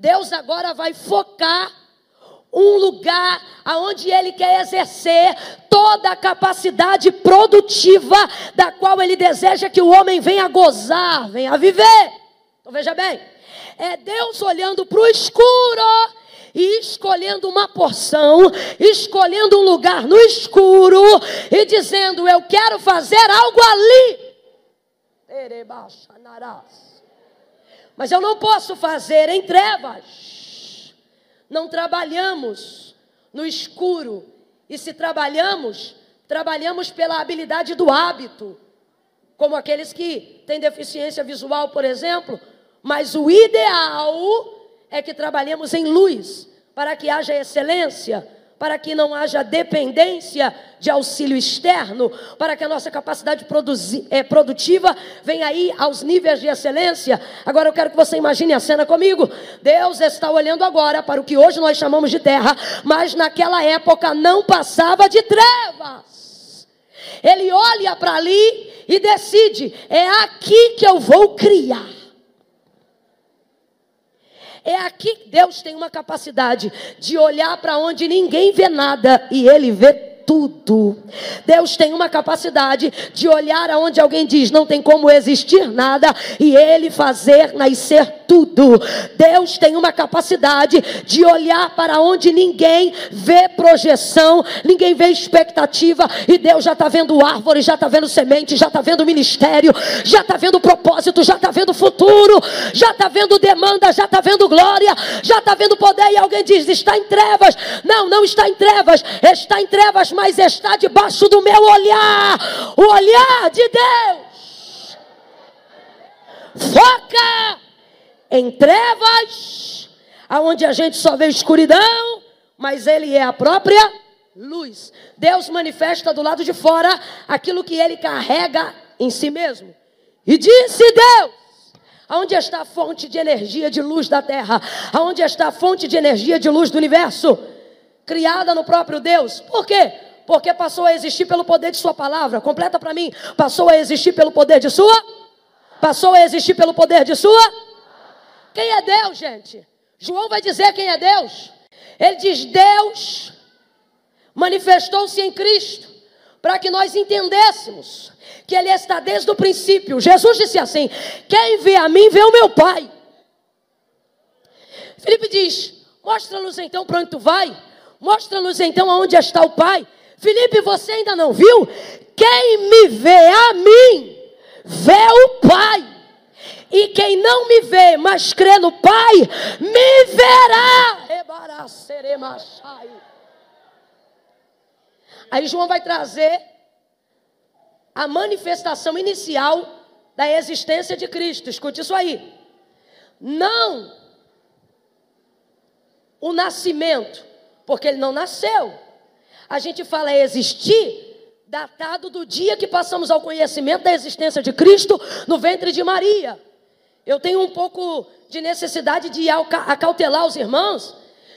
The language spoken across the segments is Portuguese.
Deus agora vai focar um lugar aonde ele quer exercer toda a capacidade produtiva da qual ele deseja que o homem venha gozar, venha viver. Então veja bem, é Deus olhando para o escuro e escolhendo uma porção, escolhendo um lugar no escuro e dizendo: Eu quero fazer algo ali. Mas eu não posso fazer em trevas. Não trabalhamos no escuro. E se trabalhamos, trabalhamos pela habilidade do hábito. Como aqueles que têm deficiência visual, por exemplo. Mas o ideal é que trabalhemos em luz, para que haja excelência, para que não haja dependência de auxílio externo, para que a nossa capacidade é, produtiva venha aí aos níveis de excelência. Agora eu quero que você imagine a cena comigo. Deus está olhando agora para o que hoje nós chamamos de terra, mas naquela época não passava de trevas. Ele olha para ali e decide: é aqui que eu vou criar. É aqui que Deus tem uma capacidade de olhar para onde ninguém vê nada e ele vê tudo. Deus tem uma capacidade de olhar aonde alguém diz não tem como existir nada e ele fazer nascer tudo. Deus tem uma capacidade de olhar para onde ninguém vê projeção, ninguém vê expectativa e Deus já está vendo árvore, já está vendo semente, já está vendo ministério, já está vendo propósito, já está vendo futuro, já está vendo demanda, já está vendo glória, já está vendo poder e alguém diz está em trevas. Não, não está em trevas, está em trevas, mas está debaixo do meu olhar o olhar de Deus. Foca em trevas, aonde a gente só vê escuridão, mas Ele é a própria luz. Deus manifesta do lado de fora aquilo que Ele carrega em si mesmo. E disse Deus: Aonde está a fonte de energia de luz da terra? Aonde está a fonte de energia de luz do universo? Criada no próprio Deus. Por quê? Porque passou a existir pelo poder de Sua palavra. Completa para mim. Passou a existir pelo poder de Sua? Passou a existir pelo poder de Sua? Quem é Deus, gente? João vai dizer quem é Deus. Ele diz: Deus manifestou-se em Cristo para que nós entendêssemos que Ele está desde o princípio. Jesus disse assim: Quem vê a mim, vê o meu Pai. Felipe diz: Mostra-nos então para onde tu vai. Mostra-nos então aonde está o Pai. Felipe, você ainda não viu? Quem me vê a mim, vê o Pai. E quem não me vê, mas crê no Pai, me verá. Aí João vai trazer a manifestação inicial da existência de Cristo. Escute isso aí. Não o nascimento, porque ele não nasceu a gente fala existir datado do dia que passamos ao conhecimento da existência de Cristo no ventre de Maria. Eu tenho um pouco de necessidade de acautelar os irmãos,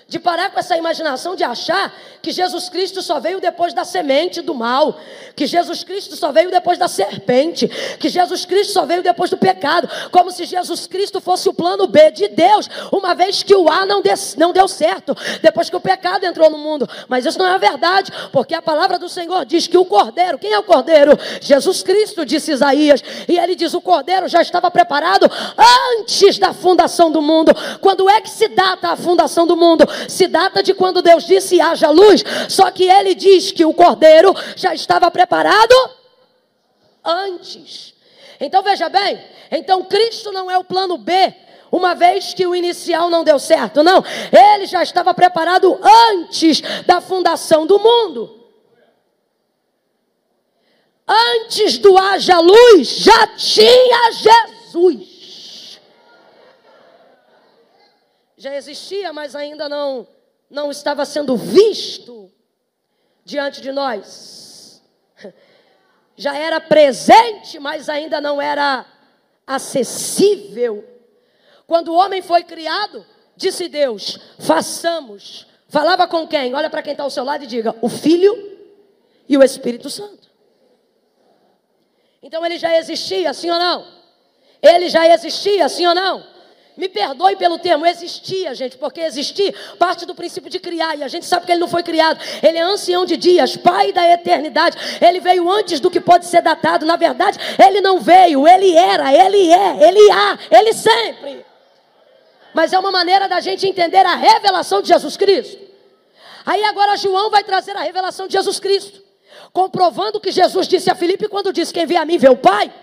de parar com essa imaginação de achar que Jesus Cristo só veio depois da semente do mal, que Jesus Cristo só veio depois da serpente, que Jesus Cristo só veio depois do pecado, como se Jesus Cristo fosse o plano B de Deus, uma vez que o A não, não deu certo, depois que o pecado entrou no mundo. Mas isso não é verdade, porque a palavra do Senhor diz que o cordeiro, quem é o cordeiro? Jesus Cristo, disse Isaías, e ele diz: o cordeiro já estava preparado antes da fundação do mundo. Quando é que se data a fundação do mundo? Se data de quando Deus disse haja luz, só que ele diz que o cordeiro já estava preparado antes. Então veja bem, então Cristo não é o plano B, uma vez que o inicial não deu certo, não. Ele já estava preparado antes da fundação do mundo. Antes do haja luz, já tinha Jesus. Já existia, mas ainda não, não estava sendo visto diante de nós. Já era presente, mas ainda não era acessível. Quando o homem foi criado, disse Deus: façamos. Falava com quem? Olha para quem está ao seu lado e diga: o Filho e o Espírito Santo. Então ele já existia, sim ou não? Ele já existia, sim ou não? Me perdoe pelo termo, existia, gente, porque existir parte do princípio de criar, e a gente sabe que ele não foi criado. Ele é ancião de dias, pai da eternidade. Ele veio antes do que pode ser datado. Na verdade, ele não veio, ele era, ele é, ele há, ele sempre. Mas é uma maneira da gente entender a revelação de Jesus Cristo. Aí agora João vai trazer a revelação de Jesus Cristo, comprovando que Jesus disse a Filipe quando disse: Quem vê a mim vê o Pai.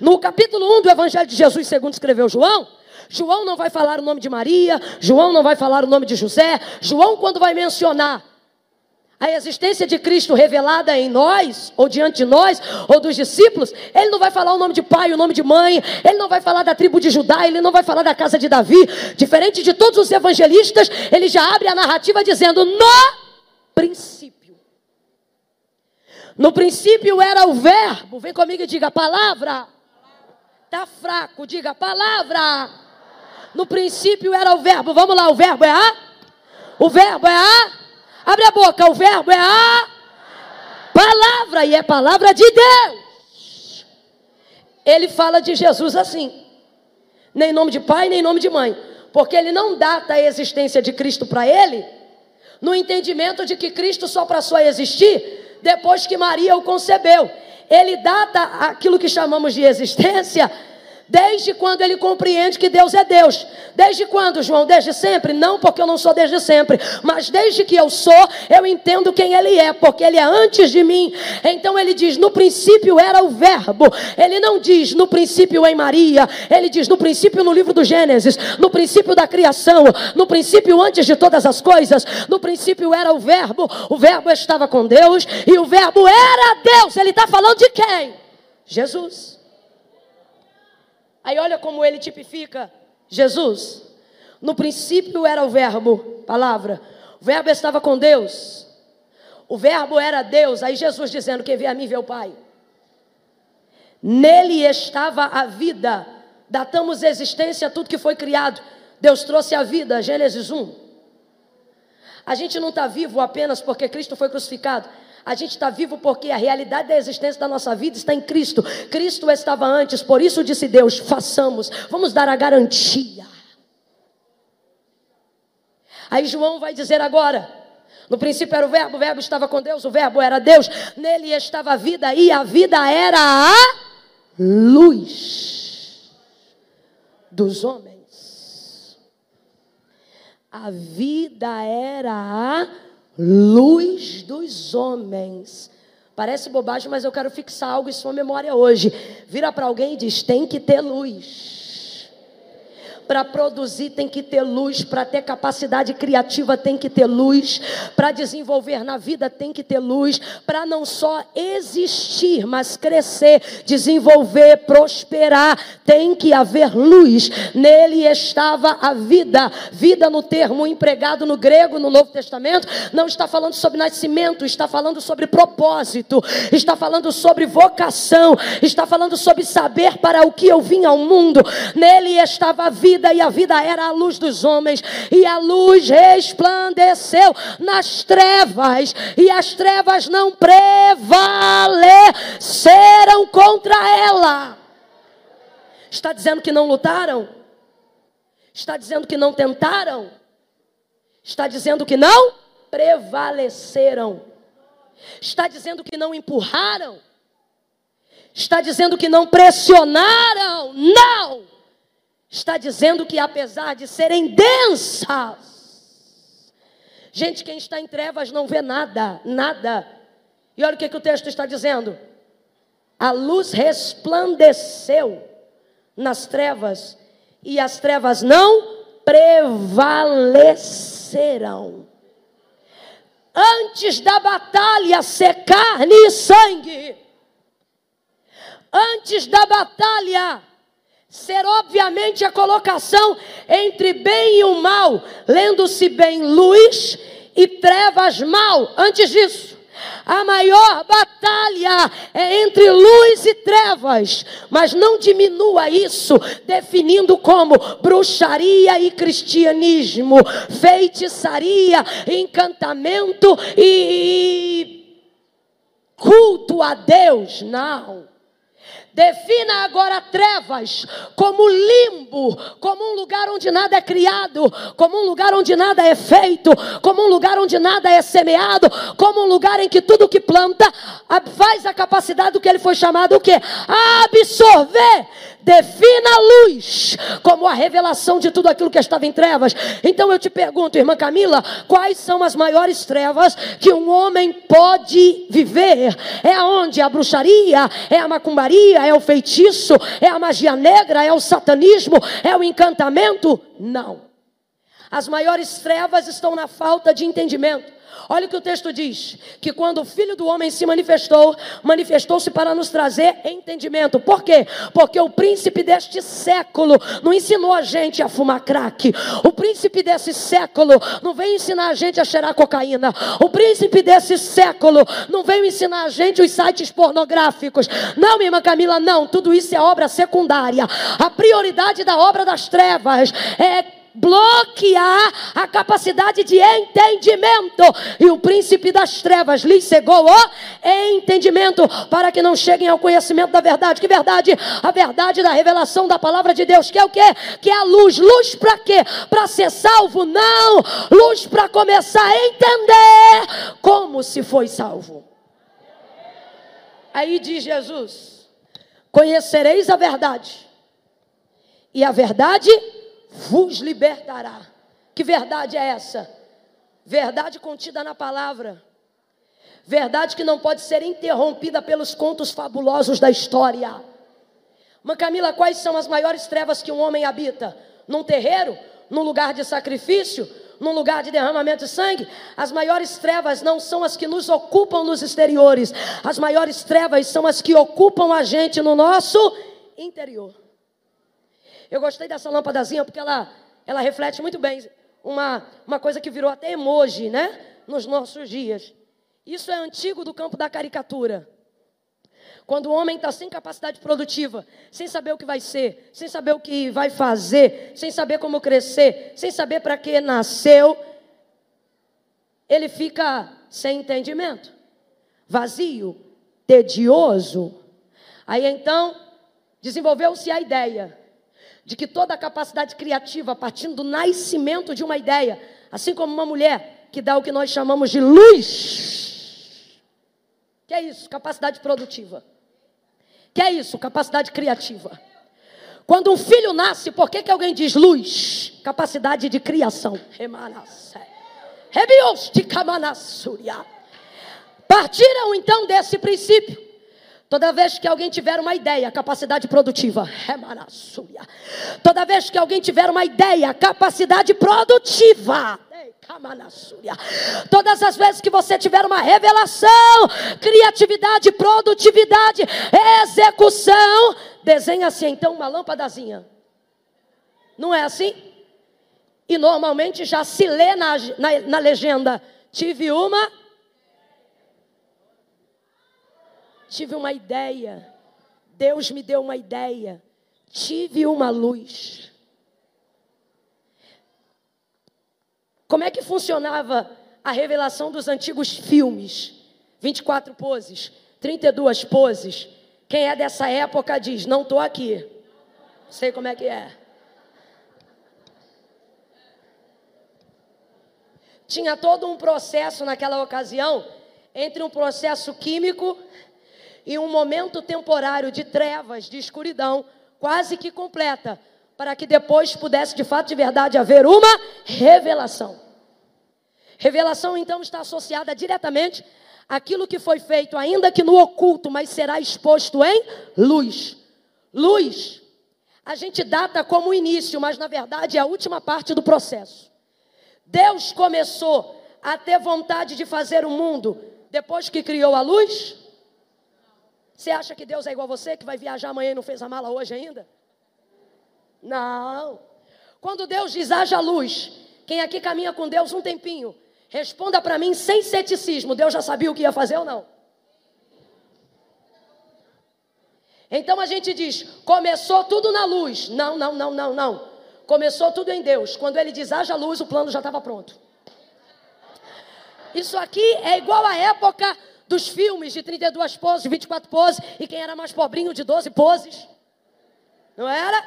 No capítulo 1 do Evangelho de Jesus, segundo escreveu João, João não vai falar o nome de Maria, João não vai falar o nome de José. João, quando vai mencionar a existência de Cristo revelada em nós, ou diante de nós, ou dos discípulos, ele não vai falar o nome de pai, o nome de mãe, ele não vai falar da tribo de Judá, ele não vai falar da casa de Davi. Diferente de todos os evangelistas, ele já abre a narrativa dizendo: no princípio. No princípio era o verbo, vem comigo e diga palavra. Está fraco, diga palavra. No princípio era o verbo. Vamos lá, o verbo é a? O verbo é a? Abre a boca, o verbo é a palavra e é palavra de Deus. Ele fala de Jesus assim. Nem nome de pai, nem nome de mãe. Porque ele não data a existência de Cristo para ele no entendimento de que Cristo só passou a existir depois que Maria o concebeu. Ele data aquilo que chamamos de existência Desde quando ele compreende que Deus é Deus. Desde quando, João? Desde sempre? Não, porque eu não sou desde sempre. Mas desde que eu sou, eu entendo quem ele é, porque ele é antes de mim. Então ele diz: no princípio era o Verbo. Ele não diz no princípio em Maria. Ele diz no princípio no livro do Gênesis. No princípio da criação. No princípio antes de todas as coisas. No princípio era o Verbo. O Verbo estava com Deus. E o Verbo era Deus. Ele está falando de quem? Jesus. Aí olha como ele tipifica Jesus. No princípio era o verbo, palavra. O verbo estava com Deus. O verbo era Deus. Aí Jesus dizendo: Quem vê a mim vê o Pai. Nele estava a vida. Datamos existência a tudo que foi criado. Deus trouxe a vida, Gênesis 1. A gente não está vivo apenas porque Cristo foi crucificado. A gente está vivo porque a realidade da existência da nossa vida está em Cristo. Cristo estava antes, por isso disse Deus: façamos, vamos dar a garantia. Aí João vai dizer agora: no princípio era o Verbo, o Verbo estava com Deus, o Verbo era Deus, nele estava a vida e a vida era a luz dos homens. A vida era a luz dos homens. Parece bobagem, mas eu quero fixar algo em sua memória hoje. Vira para alguém e diz: tem que ter luz. Para produzir tem que ter luz, para ter capacidade criativa tem que ter luz, para desenvolver na vida tem que ter luz, para não só existir, mas crescer, desenvolver, prosperar, tem que haver luz. Nele estava a vida. Vida no termo empregado no grego no Novo Testamento não está falando sobre nascimento, está falando sobre propósito, está falando sobre vocação, está falando sobre saber para o que eu vim ao mundo. Nele estava a vida vida, e a vida era a luz dos homens, e a luz resplandeceu nas trevas, e as trevas não prevaleceram contra ela. Está dizendo que não lutaram? Está dizendo que não tentaram? Está dizendo que não prevaleceram? Está dizendo que não empurraram? Está dizendo que não pressionaram? Não! Está dizendo que apesar de serem densas, gente, quem está em trevas não vê nada, nada. E olha o que, que o texto está dizendo: a luz resplandeceu nas trevas, e as trevas não prevaleceram. Antes da batalha ser carne e sangue, antes da batalha ser obviamente a colocação entre bem e o mal, lendo-se bem luz e trevas mal. Antes disso, a maior batalha é entre luz e trevas, mas não diminua isso definindo como bruxaria e cristianismo, feitiçaria, encantamento e culto a Deus. Não. Defina agora trevas como limbo, como um lugar onde nada é criado, como um lugar onde nada é feito, como um lugar onde nada é semeado, como um lugar em que tudo que planta faz a capacidade do que ele foi chamado o quê? Absorver. Defina a luz como a revelação de tudo aquilo que estava em trevas. Então eu te pergunto, irmã Camila, quais são as maiores trevas que um homem pode viver? É aonde a bruxaria, é a macumbaria, é o feitiço, é a magia negra, é o satanismo, é o encantamento? Não. As maiores trevas estão na falta de entendimento. Olha o que o texto diz: que quando o filho do homem se manifestou, manifestou-se para nos trazer entendimento. Por quê? Porque o príncipe deste século não ensinou a gente a fumar crack. O príncipe desse século não veio ensinar a gente a cheirar cocaína. O príncipe desse século não veio ensinar a gente os sites pornográficos. Não, minha irmã Camila, não. Tudo isso é obra secundária. A prioridade da obra das trevas é bloquear a capacidade de entendimento. E o príncipe das trevas lhes cegou o entendimento para que não cheguem ao conhecimento da verdade. Que verdade? A verdade da revelação da palavra de Deus, que é o quê? Que é a luz. Luz para quê? Para ser salvo? Não. Luz para começar a entender como se foi salvo. Aí diz Jesus: Conhecereis a verdade. E a verdade vos libertará. Que verdade é essa? Verdade contida na palavra. Verdade que não pode ser interrompida pelos contos fabulosos da história. Mas Camila, quais são as maiores trevas que um homem habita? Num terreiro? Num lugar de sacrifício? Num lugar de derramamento de sangue? As maiores trevas não são as que nos ocupam nos exteriores. As maiores trevas são as que ocupam a gente no nosso interior. Eu gostei dessa lâmpadazinha porque ela, ela reflete muito bem uma, uma coisa que virou até emoji, né? Nos nossos dias. Isso é antigo do campo da caricatura. Quando o homem está sem capacidade produtiva, sem saber o que vai ser, sem saber o que vai fazer, sem saber como crescer, sem saber para que nasceu, ele fica sem entendimento, vazio, tedioso. Aí então, desenvolveu-se a ideia de que toda a capacidade criativa, partindo do nascimento de uma ideia, assim como uma mulher que dá o que nós chamamos de luz, que é isso? Capacidade produtiva. Que é isso? Capacidade criativa. Quando um filho nasce, por que, que alguém diz luz? Capacidade de criação. Partiram então desse princípio Toda vez que alguém tiver uma ideia, capacidade produtiva. Toda vez que alguém tiver uma ideia, capacidade produtiva. Todas as vezes que você tiver uma revelação, criatividade, produtividade, execução, desenha-se então uma lâmpadazinha. Não é assim? E normalmente já se lê na, na, na legenda: tive uma tive uma ideia. Deus me deu uma ideia. Tive uma luz. Como é que funcionava a revelação dos antigos filmes? 24 poses, 32 poses. Quem é dessa época diz: Não estou aqui. Sei como é que é. Tinha todo um processo naquela ocasião entre um processo químico e um momento temporário de trevas, de escuridão, quase que completa, para que depois pudesse de fato de verdade haver uma revelação. Revelação então está associada diretamente àquilo que foi feito, ainda que no oculto, mas será exposto em luz. Luz, a gente data como o início, mas na verdade é a última parte do processo. Deus começou a ter vontade de fazer o mundo depois que criou a luz? Você acha que Deus é igual a você, que vai viajar amanhã e não fez a mala hoje ainda? Não. Quando Deus diz haja luz, quem aqui caminha com Deus um tempinho, responda para mim sem ceticismo: Deus já sabia o que ia fazer ou não? Então a gente diz: começou tudo na luz. Não, não, não, não, não. Começou tudo em Deus. Quando ele diz haja luz, o plano já estava pronto. Isso aqui é igual à época dos filmes de 32 poses, de 24 poses, e quem era mais pobrinho de 12 poses. Não era?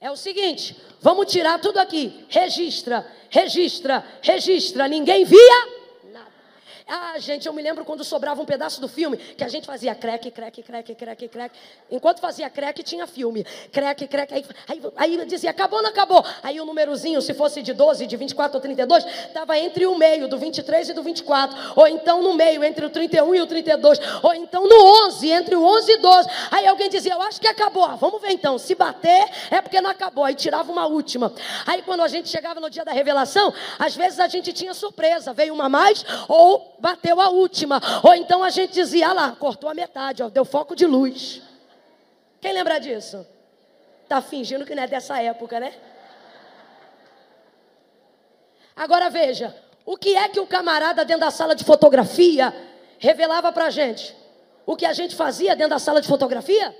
É o seguinte, vamos tirar tudo aqui. Registra, registra, registra. Ninguém via ah, gente, eu me lembro quando sobrava um pedaço do filme, que a gente fazia crack, crack, crack, crack, crack. Enquanto fazia crack, tinha filme. Crack, crack. Aí, aí, aí dizia, acabou, não acabou. Aí o númerozinho, se fosse de 12, de 24 ou 32, estava entre o meio, do 23 e do 24. Ou então no meio, entre o 31 e o 32. Ou então no 11, entre o 11 e 12. Aí alguém dizia, eu acho que acabou. Ah, vamos ver então. Se bater, é porque não acabou. Aí tirava uma última. Aí quando a gente chegava no dia da revelação, às vezes a gente tinha surpresa. Veio uma mais ou bateu a última. Ou então a gente dizia, ah lá, cortou a metade, ó, deu foco de luz. Quem lembra disso? Tá fingindo que não é dessa época, né? Agora veja, o que é que o camarada dentro da sala de fotografia revelava pra gente? O que a gente fazia dentro da sala de fotografia?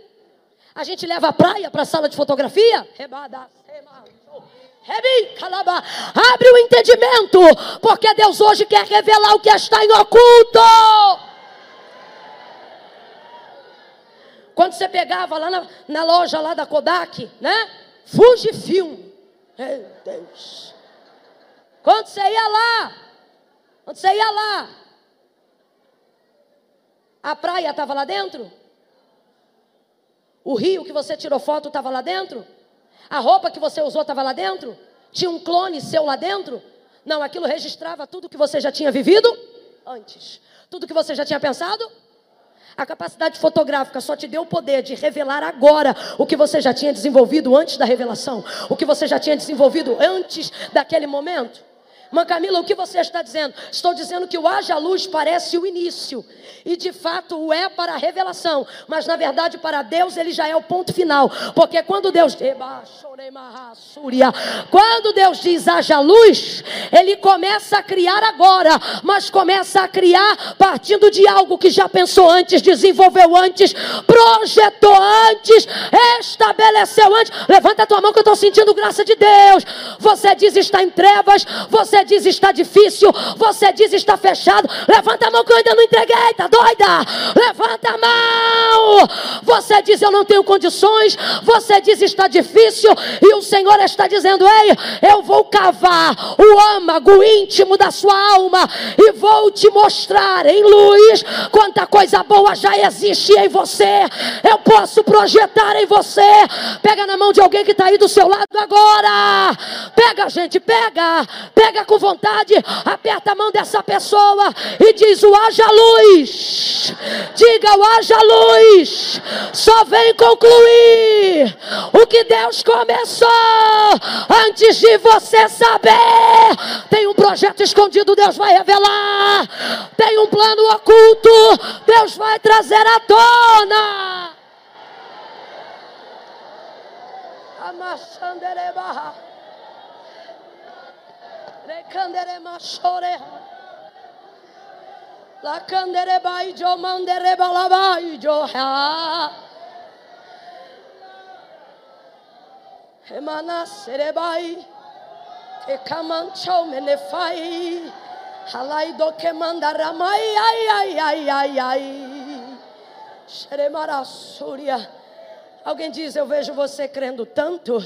A gente leva a praia para a sala de fotografia? Rebada, Abre o entendimento, porque Deus hoje quer revelar o que está em oculto. Quando você pegava lá na, na loja lá da Kodak, né? Fujifilm. Meu Deus. Quando você ia lá, quando você ia lá, a praia estava lá dentro? O rio que você tirou foto estava lá dentro? A roupa que você usou estava lá dentro? Tinha um clone seu lá dentro? Não, aquilo registrava tudo que você já tinha vivido antes. Tudo que você já tinha pensado? A capacidade fotográfica só te deu o poder de revelar agora o que você já tinha desenvolvido antes da revelação, o que você já tinha desenvolvido antes daquele momento. Mãe Camila, o que você está dizendo? Estou dizendo que o haja luz parece o início. E de fato o é para a revelação. Mas na verdade, para Deus, ele já é o ponto final. Porque quando Deus. Quando Deus diz haja luz, ele começa a criar agora. Mas começa a criar partindo de algo que já pensou antes, desenvolveu antes, projetou antes, estabeleceu antes. Levanta a tua mão que eu estou sentindo graça de Deus. Você diz está em trevas. Você você diz está difícil, você diz está fechado. Levanta a mão que eu ainda não entreguei, tá doida? Levanta a mão. Você diz eu não tenho condições, você diz está difícil e o Senhor está dizendo: "Ei, eu vou cavar o âmago íntimo da sua alma e vou te mostrar em luz quanta coisa boa já existe em você. Eu posso projetar em você. Pega na mão de alguém que está aí do seu lado agora. Pega, gente, pega. Pega com vontade, aperta a mão dessa pessoa e diz: o haja luz. Diga o haja luz. Só vem concluir o que Deus começou antes de você saber. Tem um projeto escondido, Deus vai revelar. Tem um plano oculto, Deus vai trazer à tona. Amashanderebaha. Emana serebai. Te kamancho menefai. Halai do que mandaramai ai ai ai ai ai. Xeremara súria. Alguém diz: Eu vejo você crendo tanto,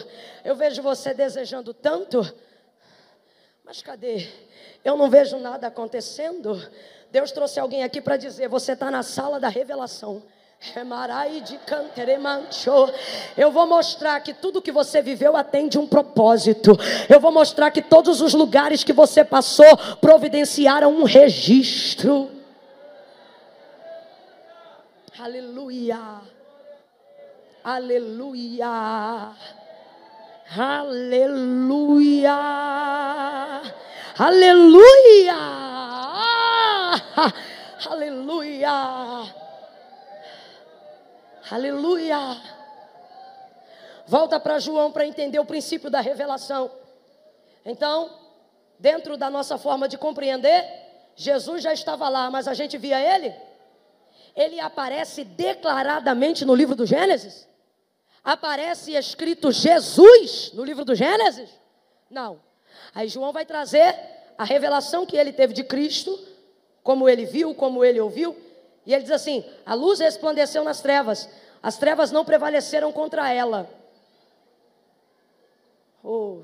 eu vejo você desejando tanto. Mas cadê? Eu não vejo nada acontecendo. Deus trouxe alguém aqui para dizer: você está na sala da revelação. Eu vou mostrar que tudo que você viveu atende um propósito. Eu vou mostrar que todos os lugares que você passou providenciaram um registro. Aleluia. Aleluia. Aleluia! Aleluia! Aleluia! Aleluia! Volta para João para entender o princípio da revelação. Então, dentro da nossa forma de compreender, Jesus já estava lá, mas a gente via ele? Ele aparece declaradamente no livro do Gênesis? Aparece escrito Jesus no livro do Gênesis? Não. Aí João vai trazer a revelação que ele teve de Cristo como ele viu, como ele ouviu. E ele diz assim: a luz resplandeceu nas trevas, as trevas não prevaleceram contra ela. Oh.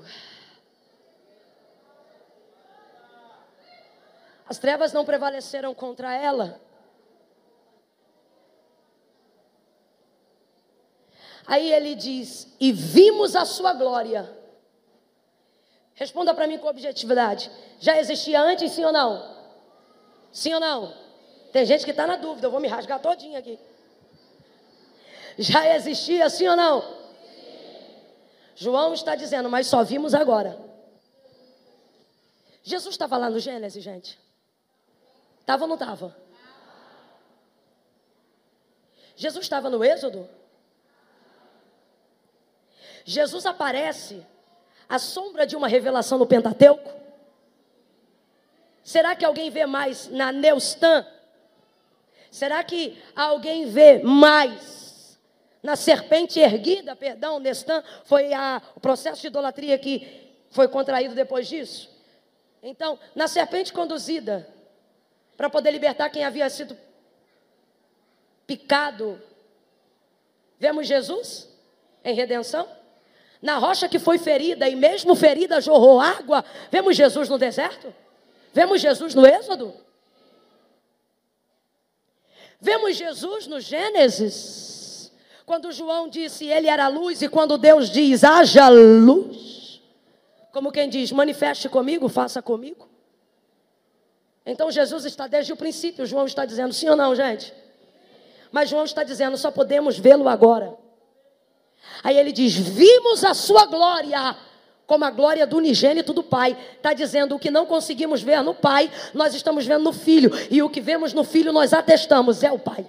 As trevas não prevaleceram contra ela. Aí ele diz: E vimos a sua glória. Responda para mim com objetividade. Já existia antes, sim ou não? Sim ou não? Tem gente que está na dúvida, eu vou me rasgar todinho aqui. Já existia, sim ou não? João está dizendo, mas só vimos agora. Jesus estava lá no Gênesis, gente. Estava ou não estava? Jesus estava no Êxodo? Jesus aparece à sombra de uma revelação no Pentateuco? Será que alguém vê mais na Neustan? Será que alguém vê mais na serpente erguida? Perdão, Nestan foi a, o processo de idolatria que foi contraído depois disso. Então, na serpente conduzida, para poder libertar quem havia sido picado. Vemos Jesus em redenção? Na rocha que foi ferida e mesmo ferida jorrou água. Vemos Jesus no deserto? Vemos Jesus no Êxodo? Vemos Jesus no Gênesis? Quando João disse ele era luz e quando Deus diz haja luz. Como quem diz, manifeste comigo, faça comigo. Então Jesus está desde o princípio, João está dizendo sim ou não, gente? Mas João está dizendo, só podemos vê-lo agora. Aí ele diz: Vimos a sua glória, como a glória do unigênito do Pai. Está dizendo o que não conseguimos ver no Pai, nós estamos vendo no Filho. E o que vemos no Filho, nós atestamos, é o Pai.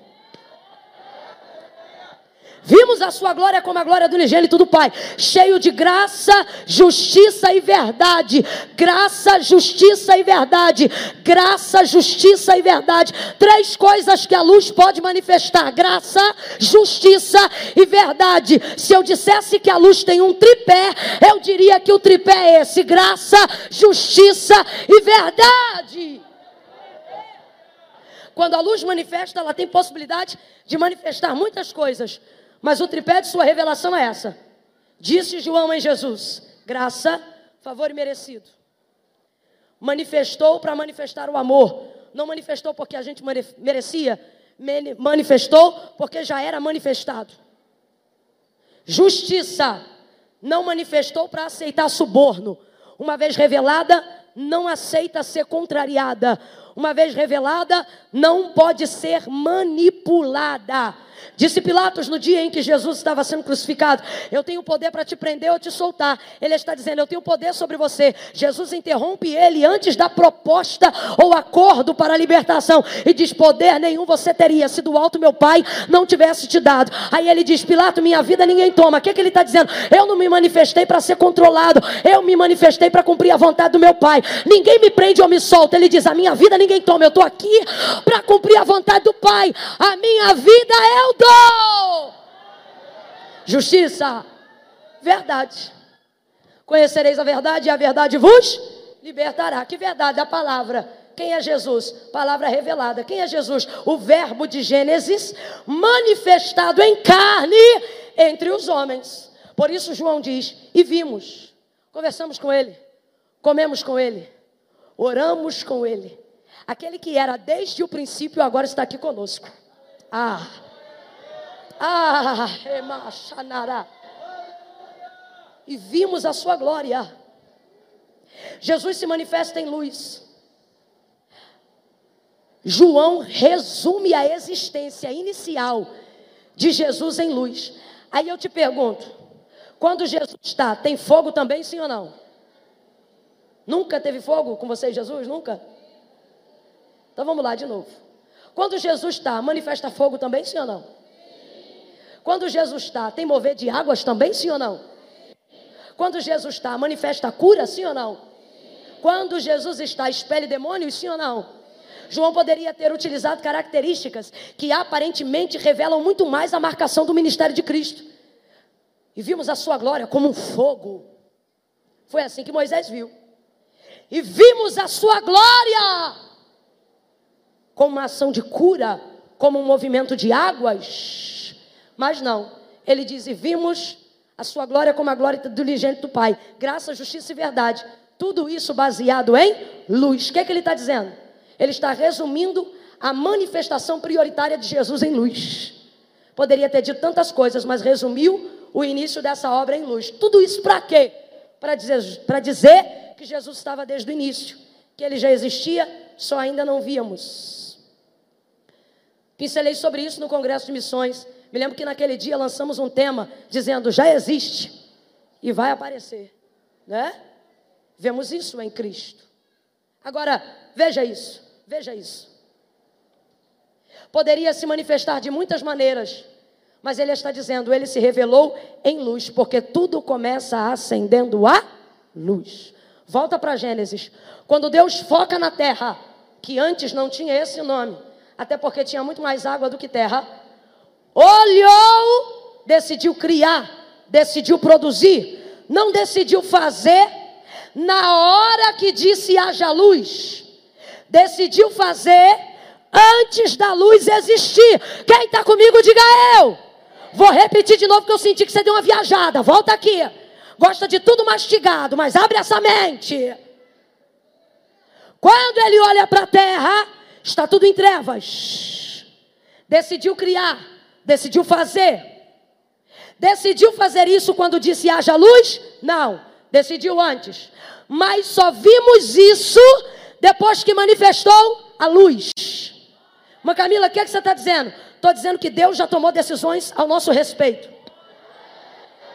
Vimos a sua glória como a glória do unigênito do Pai, cheio de graça, justiça e verdade. Graça, justiça e verdade. Graça, justiça e verdade. Três coisas que a luz pode manifestar: graça, justiça e verdade. Se eu dissesse que a luz tem um tripé, eu diria que o tripé é esse: graça, justiça e verdade. Quando a luz manifesta, ela tem possibilidade de manifestar muitas coisas. Mas o tripé de sua revelação é essa. Disse João em Jesus: graça, favor e merecido. Manifestou para manifestar o amor. Não manifestou porque a gente merecia, manifestou porque já era manifestado. Justiça não manifestou para aceitar suborno. Uma vez revelada, não aceita ser contrariada. Uma vez revelada, não pode ser manipulada. Disse Pilatos no dia em que Jesus estava sendo crucificado: Eu tenho poder para te prender ou te soltar. Ele está dizendo: Eu tenho poder sobre você. Jesus interrompe ele antes da proposta ou acordo para a libertação e diz: Poder nenhum você teria se do alto meu pai não tivesse te dado. Aí ele diz: Pilato, minha vida ninguém toma. O que, é que ele está dizendo? Eu não me manifestei para ser controlado. Eu me manifestei para cumprir a vontade do meu pai. Ninguém me prende ou me solta. Ele diz: A minha vida ninguém toma. Eu estou aqui para cumprir a vontade do pai. A minha vida eu dou. Justiça, verdade. Conhecereis a verdade e a verdade vos libertará. Que verdade? A palavra. Quem é Jesus? Palavra revelada. Quem é Jesus? O Verbo de Gênesis manifestado em carne entre os homens. Por isso João diz: e vimos, conversamos com ele, comemos com ele, oramos com ele. Aquele que era desde o princípio agora está aqui conosco. Ah, ah, emachanará. E vimos a sua glória. Jesus se manifesta em luz. João resume a existência inicial de Jesus em luz. Aí eu te pergunto: quando Jesus está, tem fogo também, sim ou não? Nunca teve fogo com você, Jesus? Nunca? Então vamos lá de novo. Quando Jesus está, manifesta fogo também, sim ou não? Quando Jesus está, tem mover de águas também, sim ou não? Quando Jesus está, manifesta cura, sim ou não? Quando Jesus está, expele demônios, sim ou não? João poderia ter utilizado características que aparentemente revelam muito mais a marcação do ministério de Cristo. E vimos a sua glória como um fogo. Foi assim que Moisés viu. E vimos a sua glória como uma ação de cura, como um movimento de águas. Mas não. Ele diz: E vimos a sua glória como a glória do diligente do Pai. Graça, justiça e verdade. Tudo isso baseado em luz. O que, é que ele está dizendo? Ele está resumindo a manifestação prioritária de Jesus em luz. Poderia ter dito tantas coisas, mas resumiu o início dessa obra em luz. Tudo isso para quê? Para dizer, para dizer que Jesus estava desde o início, que ele já existia, só ainda não víamos. Pincelei sobre isso no Congresso de Missões. Me lembro que naquele dia lançamos um tema dizendo: já existe e vai aparecer, né? Vemos isso em Cristo. Agora, veja isso, veja isso. Poderia se manifestar de muitas maneiras, mas ele está dizendo, ele se revelou em luz, porque tudo começa acendendo a luz. Volta para Gênesis. Quando Deus foca na terra, que antes não tinha esse nome, até porque tinha muito mais água do que terra, olhou, decidiu criar, decidiu produzir, não decidiu fazer na hora que disse haja luz, decidiu fazer antes da luz existir. Quem está comigo, diga eu. Vou repetir de novo que eu senti que você deu uma viajada. Volta aqui. Gosta de tudo mastigado, mas abre essa mente. Quando ele olha para a terra, está tudo em trevas. Decidiu criar, decidiu fazer. Decidiu fazer isso quando disse haja luz? Não, decidiu antes. Mas só vimos isso depois que manifestou a luz. Mas Camila, o que, é que você está dizendo? Estou dizendo que Deus já tomou decisões ao nosso respeito.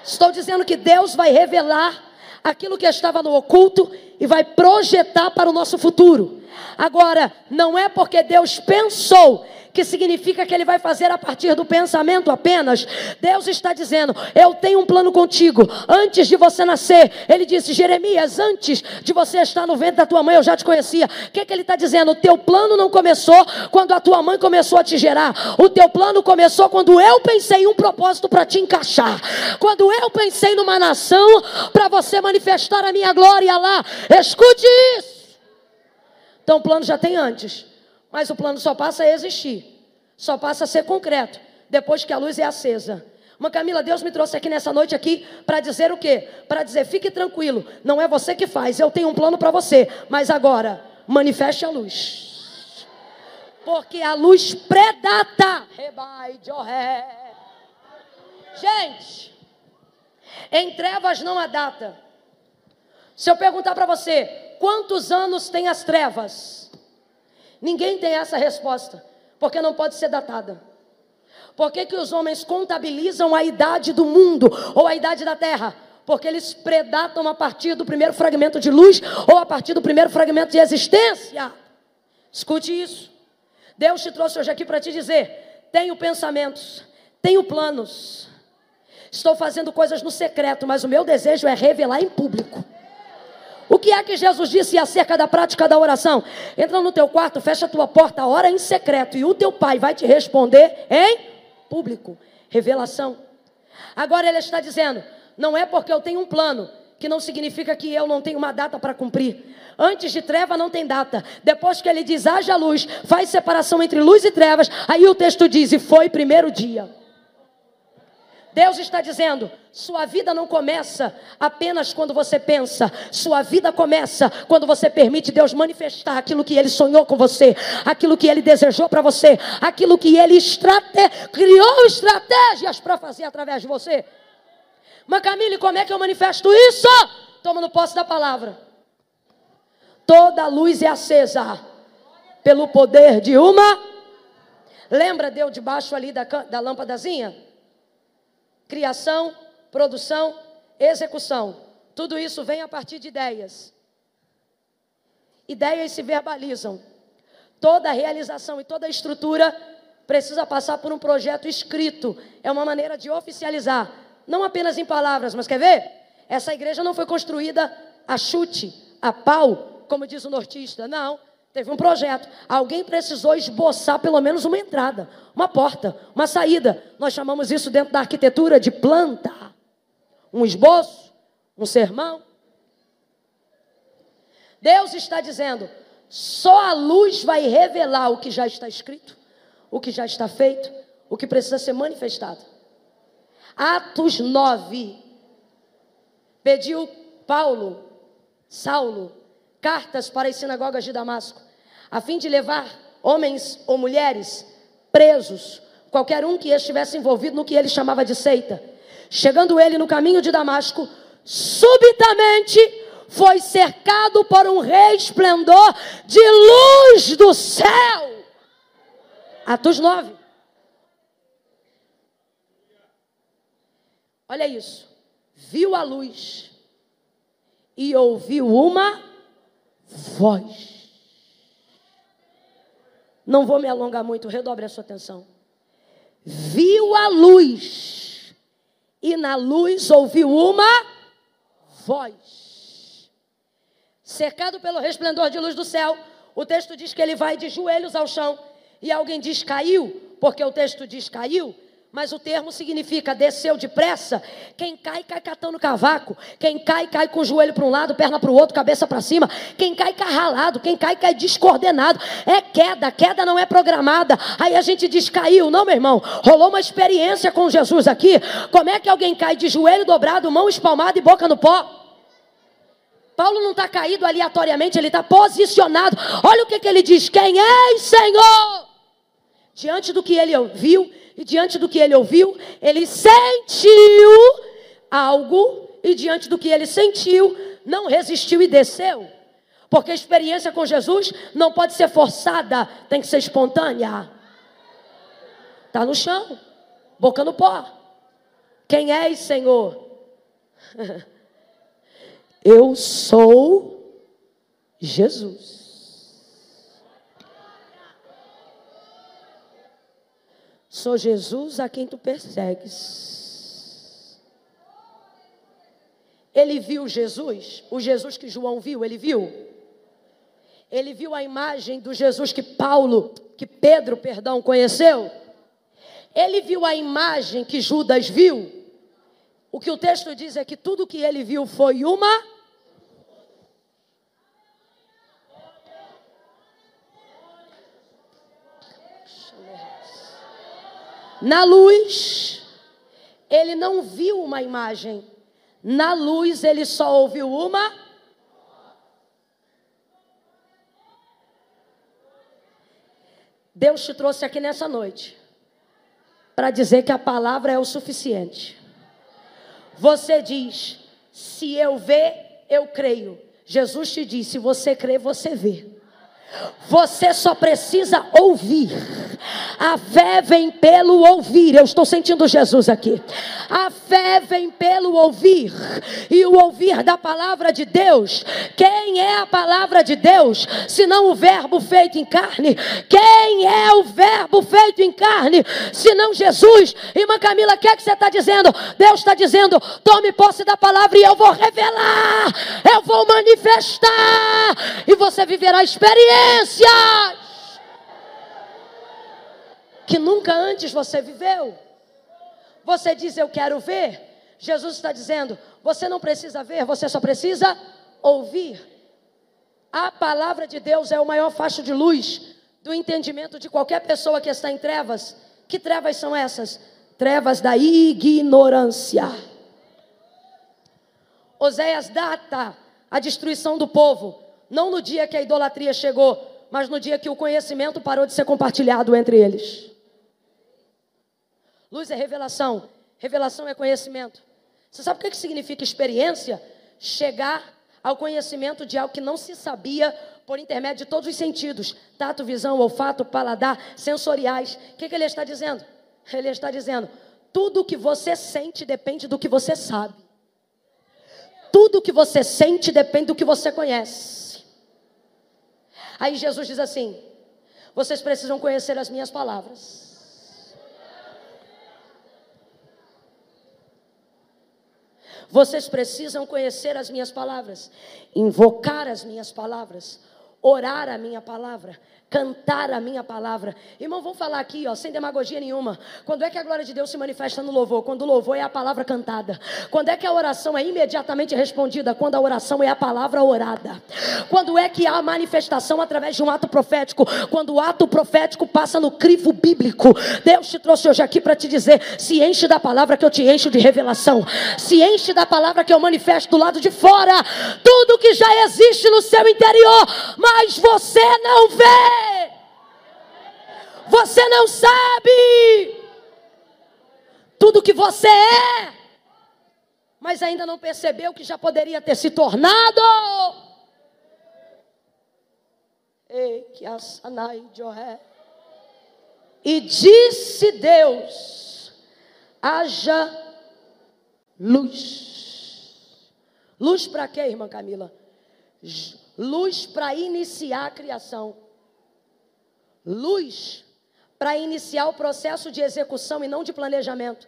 Estou dizendo que Deus vai revelar aquilo que estava no oculto e vai projetar para o nosso futuro. Agora, não é porque Deus pensou que significa que ele vai fazer a partir do pensamento apenas. Deus está dizendo: Eu tenho um plano contigo. Antes de você nascer, ele disse: Jeremias, antes de você estar no ventre da tua mãe, eu já te conhecia. O que, que ele está dizendo? O teu plano não começou quando a tua mãe começou a te gerar. O teu plano começou quando eu pensei em um propósito para te encaixar. Quando eu pensei numa nação para você manifestar a minha glória lá. Escute isso. Então o plano já tem antes. Mas o plano só passa a existir, só passa a ser concreto depois que a luz é acesa. Mas Camila, Deus me trouxe aqui nessa noite aqui para dizer o quê? Para dizer, fique tranquilo, não é você que faz, eu tenho um plano para você, mas agora manifeste a luz. Porque a luz predata. Gente, em trevas não há data. Se eu perguntar para você, quantos anos tem as trevas? Ninguém tem essa resposta, porque não pode ser datada. Por que, que os homens contabilizam a idade do mundo ou a idade da terra? Porque eles predatam a partir do primeiro fragmento de luz ou a partir do primeiro fragmento de existência. Escute isso. Deus te trouxe hoje aqui para te dizer: tenho pensamentos, tenho planos, estou fazendo coisas no secreto, mas o meu desejo é revelar em público. O que é que Jesus disse acerca da prática da oração? Entra no teu quarto, fecha a tua porta, ora em secreto, e o teu pai vai te responder em público. Revelação. Agora ele está dizendo: não é porque eu tenho um plano, que não significa que eu não tenho uma data para cumprir. Antes de treva não tem data. Depois que ele diz haja luz, faz separação entre luz e trevas, aí o texto diz: e foi primeiro dia. Deus está dizendo: sua vida não começa apenas quando você pensa, sua vida começa quando você permite Deus manifestar aquilo que Ele sonhou com você, aquilo que Ele desejou para você, aquilo que Ele estrate... criou estratégias para fazer através de você. Mas Camille, como é que eu manifesto isso? Toma no posse da palavra. Toda luz é acesa pelo poder de uma. Lembra, deu debaixo ali da, da lâmpadazinha? Criação, produção, execução. Tudo isso vem a partir de ideias. Ideias se verbalizam. Toda realização e toda estrutura precisa passar por um projeto escrito. É uma maneira de oficializar. Não apenas em palavras, mas quer ver? Essa igreja não foi construída a chute, a pau, como diz o nortista. Não. Teve um projeto. Alguém precisou esboçar pelo menos uma entrada, uma porta, uma saída. Nós chamamos isso dentro da arquitetura de planta. Um esboço, um sermão. Deus está dizendo: Só a luz vai revelar o que já está escrito, o que já está feito, o que precisa ser manifestado. Atos 9. Pediu Paulo, Saulo, cartas para as sinagogas de Damasco, a fim de levar homens ou mulheres presos, qualquer um que estivesse envolvido no que ele chamava de seita. Chegando ele no caminho de Damasco, subitamente foi cercado por um resplendor de luz do céu. Atos 9. Olha isso. Viu a luz e ouviu uma voz. Não vou me alongar muito, redobre a sua atenção. Viu a luz e na luz ouviu uma voz. Cercado pelo resplendor de luz do céu, o texto diz que ele vai de joelhos ao chão e alguém diz caiu, porque o texto diz caiu, mas o termo significa desceu depressa. Quem cai, cai catando cavaco. Quem cai, cai com o joelho para um lado, perna para o outro, cabeça para cima. Quem cai, cai ralado. Quem cai, cai descoordenado. É queda, queda não é programada. Aí a gente diz caiu. Não, meu irmão. Rolou uma experiência com Jesus aqui. Como é que alguém cai de joelho dobrado, mão espalmada e boca no pó? Paulo não está caído aleatoriamente, ele está posicionado. Olha o que, que ele diz: Quem és, Senhor? Diante do que ele ouviu e diante do que ele ouviu, ele sentiu algo, e diante do que ele sentiu, não resistiu e desceu. Porque a experiência com Jesus não pode ser forçada, tem que ser espontânea. Está no chão, boca no pó. Quem és, Senhor? Eu sou Jesus. Sou Jesus a quem tu persegues. Ele viu Jesus, o Jesus que João viu, ele viu. Ele viu a imagem do Jesus que Paulo, que Pedro, perdão, conheceu. Ele viu a imagem que Judas viu. O que o texto diz é que tudo que ele viu foi uma Na luz, ele não viu uma imagem. Na luz, ele só ouviu uma. Deus te trouxe aqui nessa noite para dizer que a palavra é o suficiente. Você diz: se eu ver, eu creio. Jesus te diz: se você crê, você vê. Você só precisa ouvir. A fé vem pelo ouvir. Eu estou sentindo Jesus aqui. A fé vem pelo ouvir. E o ouvir da palavra de Deus. Quem é a palavra de Deus? Senão o Verbo feito em carne. Quem é o Verbo feito em carne? Senão Jesus. Irmã Camila, o que é que você está dizendo? Deus está dizendo: tome posse da palavra e eu vou revelar. Eu vou manifestar. E você viverá a experiência experiências que nunca antes você viveu. Você diz eu quero ver. Jesus está dizendo, você não precisa ver, você só precisa ouvir. A palavra de Deus é o maior facho de luz do entendimento de qualquer pessoa que está em trevas. Que trevas são essas? Trevas da ignorância. Oséias data a destruição do povo não no dia que a idolatria chegou, mas no dia que o conhecimento parou de ser compartilhado entre eles. Luz é revelação, revelação é conhecimento. Você sabe o que significa experiência? Chegar ao conhecimento de algo que não se sabia por intermédio de todos os sentidos: tato, visão, olfato, paladar, sensoriais. O que, ele está dizendo? Ele está dizendo: tudo o que você sente depende do que você sabe. Tudo o que você sente depende do que você conhece. Aí Jesus diz assim: vocês precisam conhecer as minhas palavras. Vocês precisam conhecer as minhas palavras, invocar as minhas palavras, orar a minha palavra, cantar a minha palavra. Irmão, vamos falar aqui, ó, sem demagogia nenhuma. Quando é que a glória de Deus se manifesta no louvor? Quando o louvor é a palavra cantada. Quando é que a oração é imediatamente respondida? Quando a oração é a palavra orada. Quando é que há manifestação através de um ato profético? Quando o ato profético passa no crivo bíblico. Deus te trouxe hoje aqui para te dizer: se enche da palavra que eu te encho de revelação. Se enche da palavra que eu manifesto do lado de fora. Tudo que já existe no seu interior, mas você não vê. Você não sabe tudo que você é, mas ainda não percebeu que já poderia ter se tornado. E disse Deus: haja luz. Luz para quê, irmã Camila? Luz para iniciar a criação. Luz para iniciar o processo de execução e não de planejamento.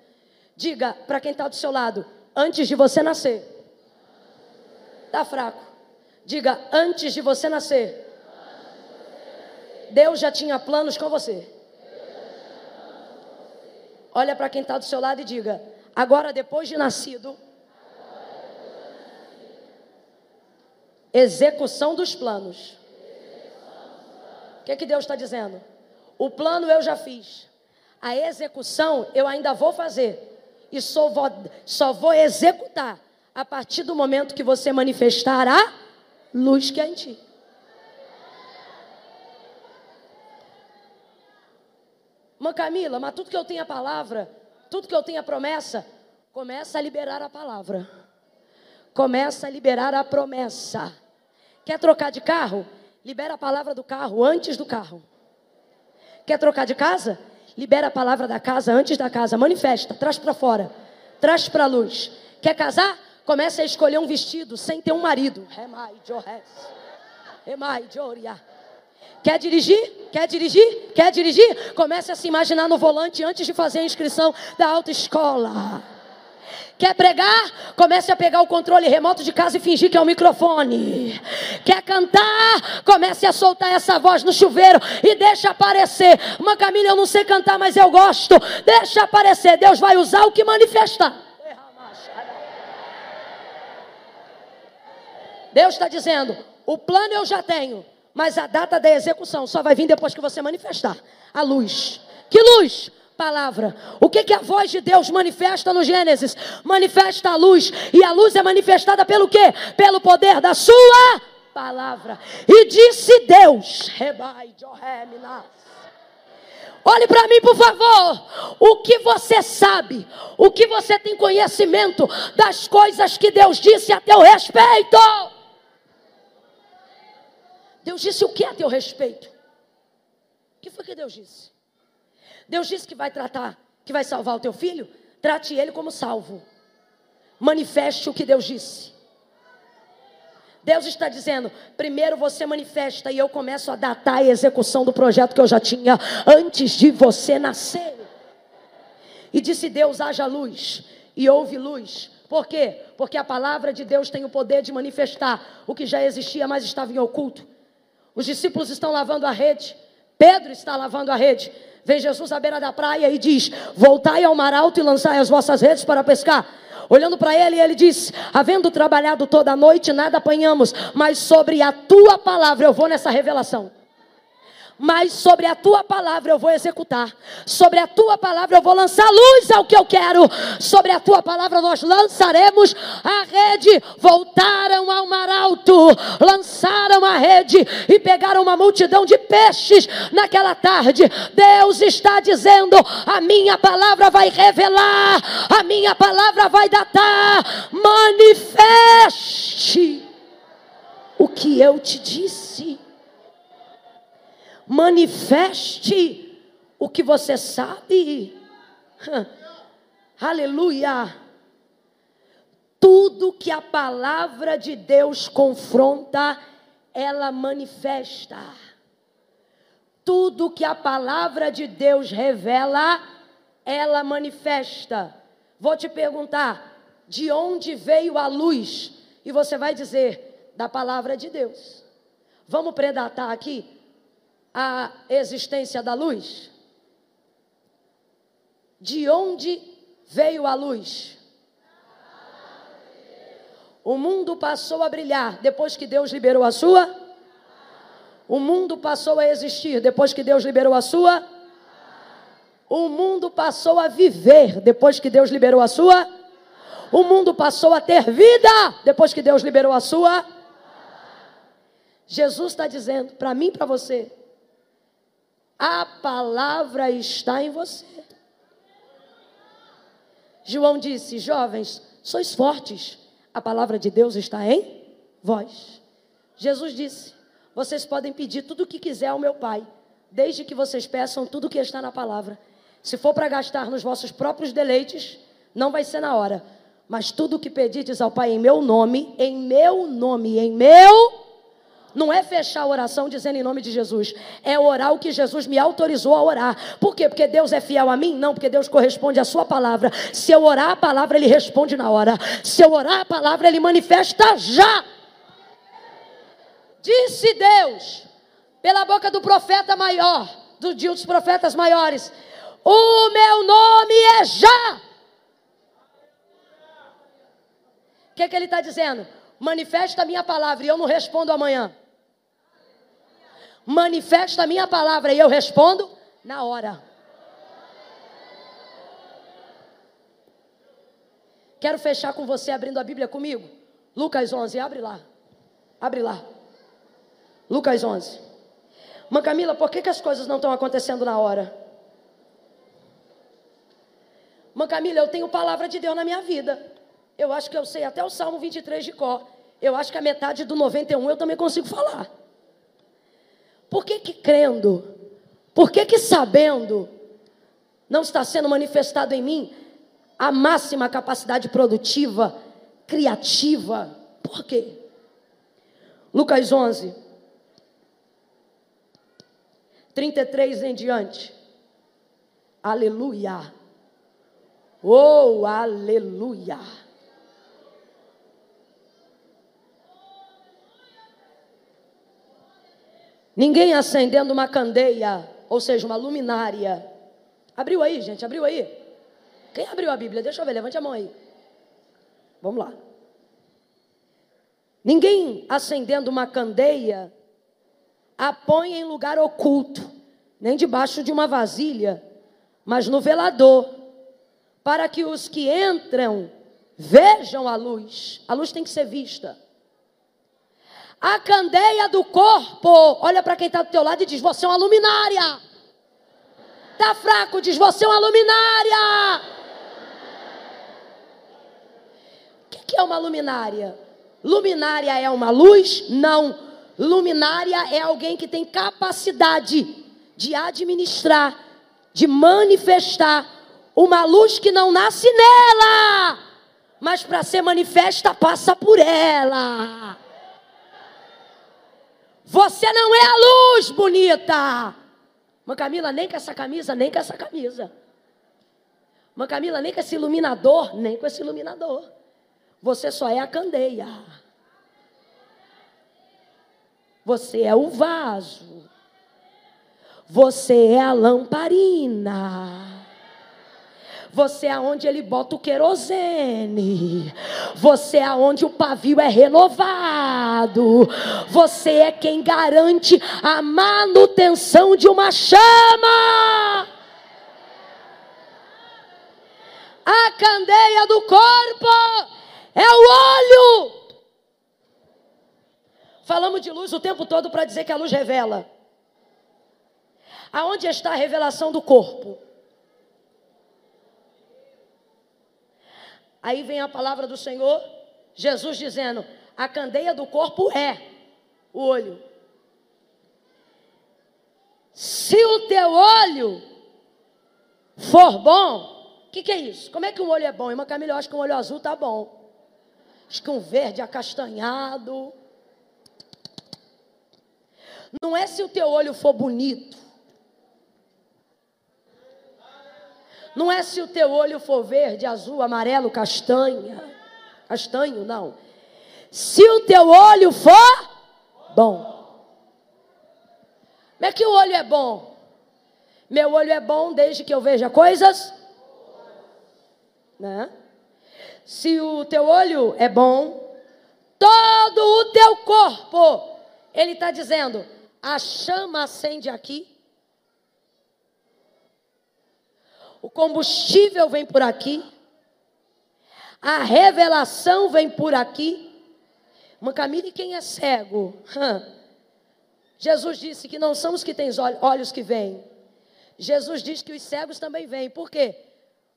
Diga para quem está do seu lado, antes de você nascer. Está fraco. Diga, antes de você nascer. Deus já tinha planos com você. Olha para quem está do seu lado e diga: agora depois de nascido, execução dos planos. O que, que Deus está dizendo? O plano eu já fiz. A execução eu ainda vou fazer. E só vou, só vou executar a partir do momento que você manifestar a luz que é em ti. Mãe Camila, mas tudo que eu tenho a palavra, tudo que eu tenho a promessa, começa a liberar a palavra. Começa a liberar a promessa. Quer trocar de carro? Libera a palavra do carro antes do carro. Quer trocar de casa? Libera a palavra da casa antes da casa. Manifesta, traz para fora. Traz para a luz. Quer casar? Comece a escolher um vestido sem ter um marido. Quer dirigir? Quer dirigir? Quer dirigir? Comece a se imaginar no volante antes de fazer a inscrição da autoescola. Quer pregar? Comece a pegar o controle remoto de casa e fingir que é o microfone. Quer cantar? Comece a soltar essa voz no chuveiro e deixa aparecer. Uma Camila, eu não sei cantar, mas eu gosto. Deixa aparecer. Deus vai usar o que manifesta. Deus está dizendo: o plano eu já tenho, mas a data da execução só vai vir depois que você manifestar a luz. Que luz? Palavra. O que, que a voz de Deus manifesta no Gênesis? Manifesta a luz. E a luz é manifestada pelo quê? Pelo poder da sua palavra. E disse Deus: Olhe para mim, por favor. O que você sabe? O que você tem conhecimento das coisas que Deus disse a teu respeito? Deus disse o que a teu respeito? O que foi que Deus disse? Deus disse que vai tratar, que vai salvar o teu filho, trate ele como salvo. Manifeste o que Deus disse. Deus está dizendo: primeiro você manifesta e eu começo a datar a execução do projeto que eu já tinha antes de você nascer. E disse Deus: haja luz, e houve luz. Por quê? Porque a palavra de Deus tem o poder de manifestar o que já existia, mas estava em oculto. Os discípulos estão lavando a rede, Pedro está lavando a rede. Vem Jesus à beira da praia e diz: Voltai ao mar alto e lançai as vossas redes para pescar. Olhando para ele, ele diz: Havendo trabalhado toda a noite, nada apanhamos, mas sobre a tua palavra eu vou nessa revelação mas sobre a tua palavra eu vou executar. Sobre a tua palavra eu vou lançar luz ao que eu quero. Sobre a tua palavra nós lançaremos a rede. Voltaram ao mar alto, lançaram a rede e pegaram uma multidão de peixes naquela tarde. Deus está dizendo: a minha palavra vai revelar, a minha palavra vai datar. Manifeste o que eu te disse manifeste o que você sabe. Aleluia. Tudo que a palavra de Deus confronta, ela manifesta. Tudo que a palavra de Deus revela, ela manifesta. Vou te perguntar: de onde veio a luz? E você vai dizer: da palavra de Deus. Vamos predatar aqui a existência da luz? De onde veio a luz? O mundo passou a brilhar depois que Deus liberou a sua. O mundo passou a existir depois que Deus liberou a sua. O mundo passou a viver depois que Deus liberou a sua. O mundo passou a ter vida depois que Deus liberou a sua. Jesus está dizendo para mim e para você: a palavra está em você. João disse: Jovens, sois fortes, a palavra de Deus está em vós. Jesus disse: Vocês podem pedir tudo o que quiser ao meu Pai, desde que vocês peçam tudo o que está na palavra. Se for para gastar nos vossos próprios deleites, não vai ser na hora. Mas tudo o que pedirdes ao Pai em meu nome, em meu nome, em meu não é fechar a oração dizendo em nome de Jesus. É orar o que Jesus me autorizou a orar. Por quê? Porque Deus é fiel a mim? Não, porque Deus corresponde à sua palavra. Se eu orar a palavra, Ele responde na hora. Se eu orar a palavra, Ele manifesta já. Disse Deus, pela boca do profeta maior, do dia dos profetas maiores: O meu nome é já. O que, que ele está dizendo? Manifesta a minha palavra e eu não respondo amanhã manifesta a minha palavra e eu respondo na hora. Quero fechar com você abrindo a Bíblia comigo. Lucas 11, abre lá. Abre lá. Lucas 11. Mãe Camila, por que, que as coisas não estão acontecendo na hora? Mãe Camila, eu tenho palavra de Deus na minha vida. Eu acho que eu sei até o Salmo 23 de cor. Eu acho que a metade do 91 eu também consigo falar. Por que que crendo? Por que que sabendo não está sendo manifestado em mim a máxima capacidade produtiva, criativa? Por quê? Lucas 11, 33 em diante. Aleluia. Oh, aleluia. Ninguém acendendo uma candeia, ou seja, uma luminária. Abriu aí, gente, abriu aí. Quem abriu a Bíblia? Deixa eu ver, levante a mão aí. Vamos lá. Ninguém acendendo uma candeia a põe em lugar oculto, nem debaixo de uma vasilha, mas no velador, para que os que entram vejam a luz. A luz tem que ser vista. A candeia do corpo. Olha para quem está do teu lado e diz: Você é uma luminária. Está fraco, diz: Você é uma luminária. O que, que é uma luminária? Luminária é uma luz? Não. Luminária é alguém que tem capacidade de administrar, de manifestar uma luz que não nasce nela, mas para ser manifesta passa por ela. Você não é a luz, bonita. Mãe Camila, nem com essa camisa, nem com essa camisa. Mãe Camila, nem com esse iluminador, nem com esse iluminador. Você só é a candeia. Você é o vaso. Você é a lamparina. Você é aonde ele bota o querosene. Você é aonde o pavio é renovado. Você é quem garante a manutenção de uma chama. A candeia do corpo é o olho. Falamos de luz o tempo todo para dizer que a luz revela. Aonde está a revelação do corpo? Aí vem a palavra do Senhor, Jesus dizendo: a candeia do corpo é o olho. Se o teu olho for bom, o que, que, é isso? Como é que um olho é bom? Irmã Camila, eu acho que um olho azul tá bom. Acho que um verde acastanhado. Não é se o teu olho for bonito. Não é se o teu olho for verde, azul, amarelo, castanha. Castanho, não. Se o teu olho for bom. é que o olho é bom? Meu olho é bom desde que eu veja coisas. Né? Se o teu olho é bom, todo o teu corpo, ele está dizendo, a chama acende aqui. O combustível vem por aqui. A revelação vem por aqui. Mancamire, quem é cego? Jesus disse que não são os que têm olhos que veem. Jesus diz que os cegos também veem. Por quê?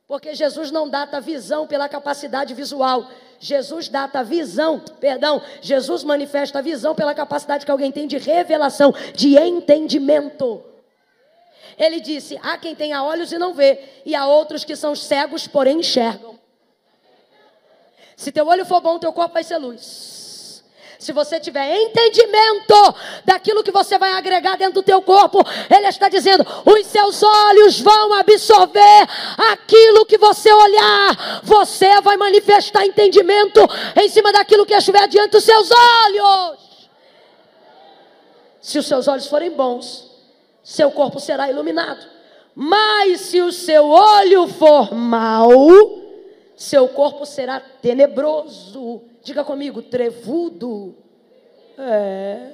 Porque Jesus não data visão pela capacidade visual. Jesus data visão, perdão, Jesus manifesta a visão pela capacidade que alguém tem de revelação, de entendimento. Ele disse: há quem tenha olhos e não vê, e há outros que são cegos, porém enxergam. Se teu olho for bom, teu corpo vai ser luz. Se você tiver entendimento daquilo que você vai agregar dentro do teu corpo, ele está dizendo: os seus olhos vão absorver aquilo que você olhar. Você vai manifestar entendimento em cima daquilo que estiver diante dos seus olhos. Se os seus olhos forem bons, seu corpo será iluminado. Mas se o seu olho for mau, seu corpo será tenebroso. Diga comigo, trevudo. É.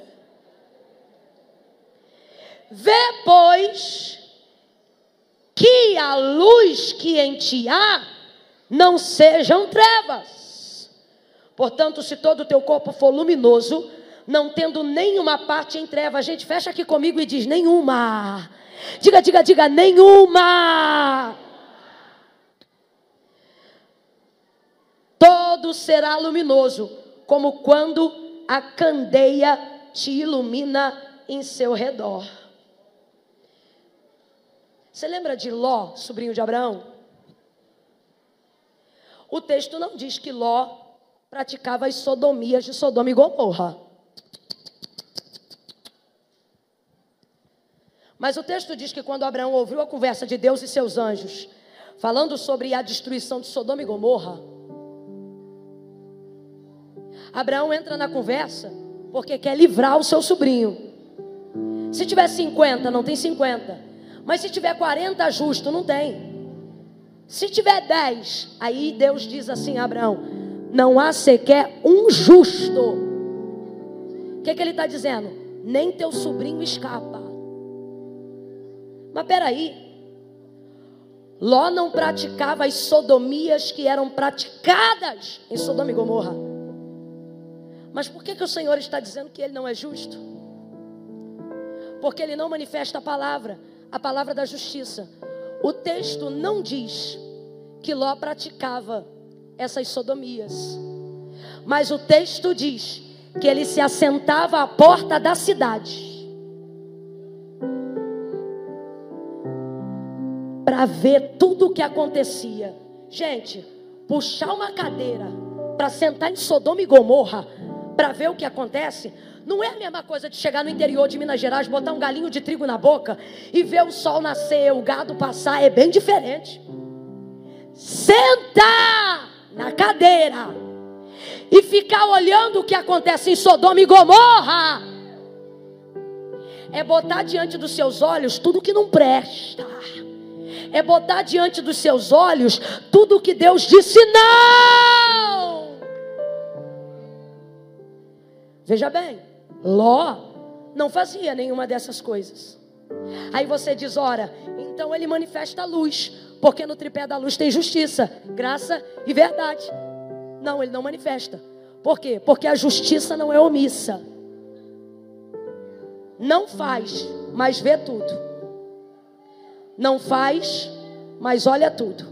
Vê, pois, que a luz que em ti há não sejam trevas. Portanto, se todo o teu corpo for luminoso, não tendo nenhuma parte em trevas, gente, fecha aqui comigo e diz: nenhuma. Diga, diga, diga, nenhuma. todo será luminoso, como quando a candeia te ilumina em seu redor. Você lembra de Ló, sobrinho de Abraão? O texto não diz que Ló praticava as sodomias de Sodoma e Gomorra. Mas o texto diz que quando Abraão ouviu a conversa de Deus e seus anjos, falando sobre a destruição de Sodoma e Gomorra, Abraão entra na conversa porque quer livrar o seu sobrinho. Se tiver 50, não tem 50. Mas se tiver 40 justo, não tem. Se tiver 10, aí Deus diz assim a Abraão: Não há sequer um justo. O que, que ele está dizendo? Nem teu sobrinho escapa. Mas peraí. Ló não praticava as sodomias que eram praticadas em Sodoma e Gomorra. Mas por que, que o Senhor está dizendo que ele não é justo? Porque ele não manifesta a palavra, a palavra da justiça. O texto não diz que Ló praticava essas sodomias. Mas o texto diz que ele se assentava à porta da cidade. Para ver tudo o que acontecia. Gente, puxar uma cadeira para sentar em Sodoma e Gomorra para ver o que acontece, não é a mesma coisa de chegar no interior de Minas Gerais, botar um galinho de trigo na boca e ver o sol nascer, o gado passar, é bem diferente. Sentar na cadeira e ficar olhando o que acontece em Sodoma e Gomorra é botar diante dos seus olhos tudo que não presta. É botar diante dos seus olhos tudo que Deus disse não. Veja bem, Ló não fazia nenhuma dessas coisas. Aí você diz: ora, então ele manifesta a luz, porque no tripé da luz tem justiça, graça e verdade. Não, ele não manifesta. Por quê? Porque a justiça não é omissa. Não faz, mas vê tudo. Não faz, mas olha tudo.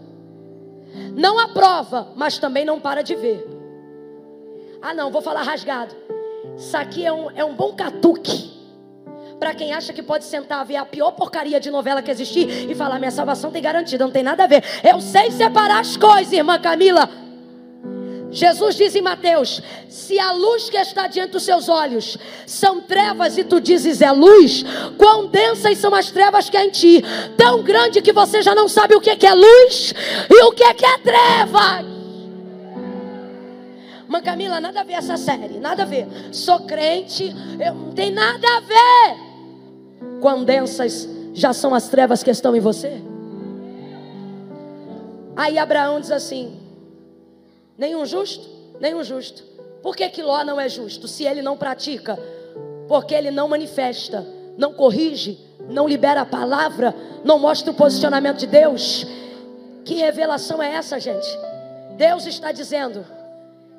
Não aprova, mas também não para de ver. Ah, não, vou falar rasgado. Isso aqui é um, é um bom catuque. Para quem acha que pode sentar ver a pior porcaria de novela que existir e falar: minha salvação tem garantida, não tem nada a ver. Eu sei separar as coisas, irmã Camila. Jesus diz em Mateus: se a luz que está diante dos seus olhos são trevas e tu dizes é luz, quão densas são as trevas que há em ti, tão grande que você já não sabe o que é luz e o que é trevas. Mãe Camila, nada a ver essa série, nada a ver. Sou crente, eu, não tem nada a ver quão densas já são as trevas que estão em você? Aí Abraão diz assim: nenhum justo, nenhum justo. Por que, que Ló não é justo? Se ele não pratica, porque ele não manifesta, não corrige, não libera a palavra, não mostra o posicionamento de Deus. Que revelação é essa, gente? Deus está dizendo: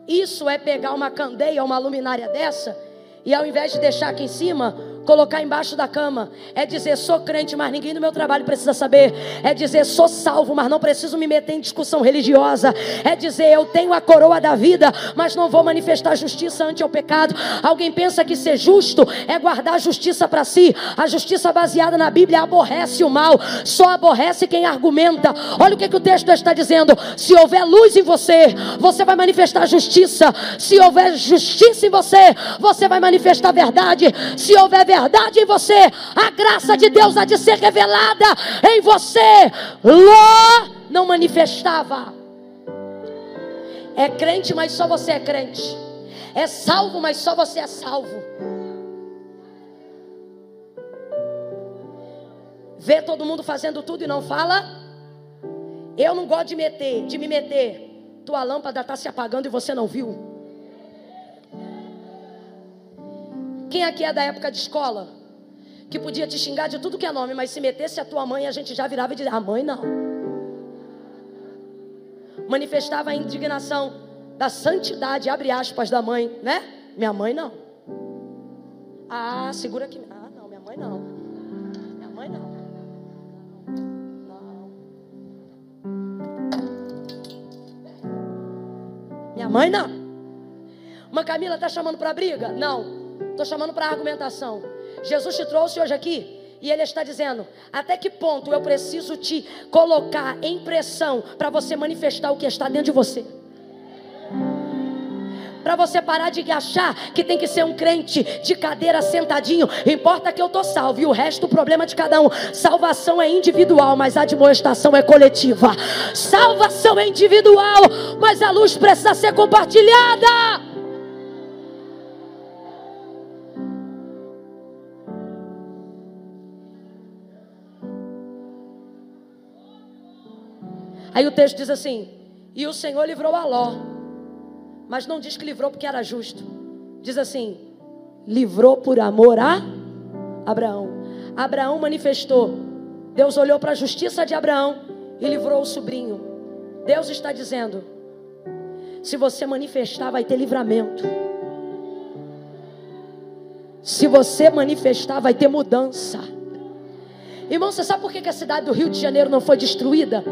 isso é pegar uma candeia, uma luminária dessa, e ao invés de deixar aqui em cima, colocar embaixo da cama. É dizer, sou crente, mas ninguém no meu trabalho precisa saber. É dizer, sou salvo, mas não preciso me meter em discussão religiosa. É dizer, eu tenho a coroa da vida, mas não vou manifestar justiça ante o pecado. Alguém pensa que ser justo é guardar a justiça para si. A justiça baseada na Bíblia aborrece o mal, só aborrece quem argumenta. Olha o que, que o texto está dizendo: se houver luz em você, você vai manifestar justiça. Se houver justiça em você, você vai manifestar verdade. Se houver verdade em você, a graça de Deus há de ser revelada em você. Ló não manifestava. É crente, mas só você é crente. É salvo, mas só você é salvo. Vê todo mundo fazendo tudo e não fala. Eu não gosto de meter, de me meter. Tua lâmpada está se apagando e você não viu. Quem aqui é da época de escola? Que podia te xingar de tudo que é nome, mas se metesse a tua mãe, a gente já virava e dizia: A mãe não. Manifestava a indignação da santidade, abre aspas, da mãe, né? Minha mãe não. Ah, segura aqui. Ah, não, minha mãe não. Minha mãe não. Minha mãe não. Uma Camila tá chamando para briga? Não. Estou chamando para argumentação. Jesus te trouxe hoje aqui e Ele está dizendo: até que ponto eu preciso te colocar em pressão para você manifestar o que está dentro de você? Para você parar de achar que tem que ser um crente de cadeira sentadinho. Importa que eu estou salvo e o resto o problema de cada um. Salvação é individual, mas a admoestação é coletiva. Salvação é individual, mas a luz precisa ser compartilhada. Aí o texto diz assim: E o Senhor livrou a Ló, mas não diz que livrou porque era justo. Diz assim: livrou por amor a Abraão. Abraão manifestou. Deus olhou para a justiça de Abraão e livrou o sobrinho. Deus está dizendo: se você manifestar, vai ter livramento. Se você manifestar, vai ter mudança. Irmão, você sabe por que a cidade do Rio de Janeiro não foi destruída?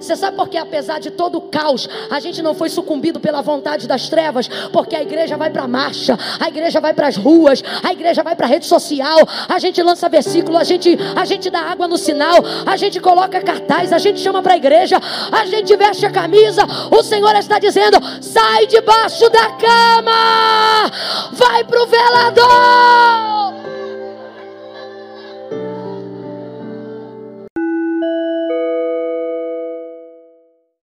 Você sabe por que, apesar de todo o caos, a gente não foi sucumbido pela vontade das trevas? Porque a igreja vai para a marcha, a igreja vai para as ruas, a igreja vai para a rede social, a gente lança versículo, a gente, a gente dá água no sinal, a gente coloca cartaz, a gente chama para a igreja, a gente veste a camisa. O Senhor está dizendo: sai debaixo da cama, vai para o velador.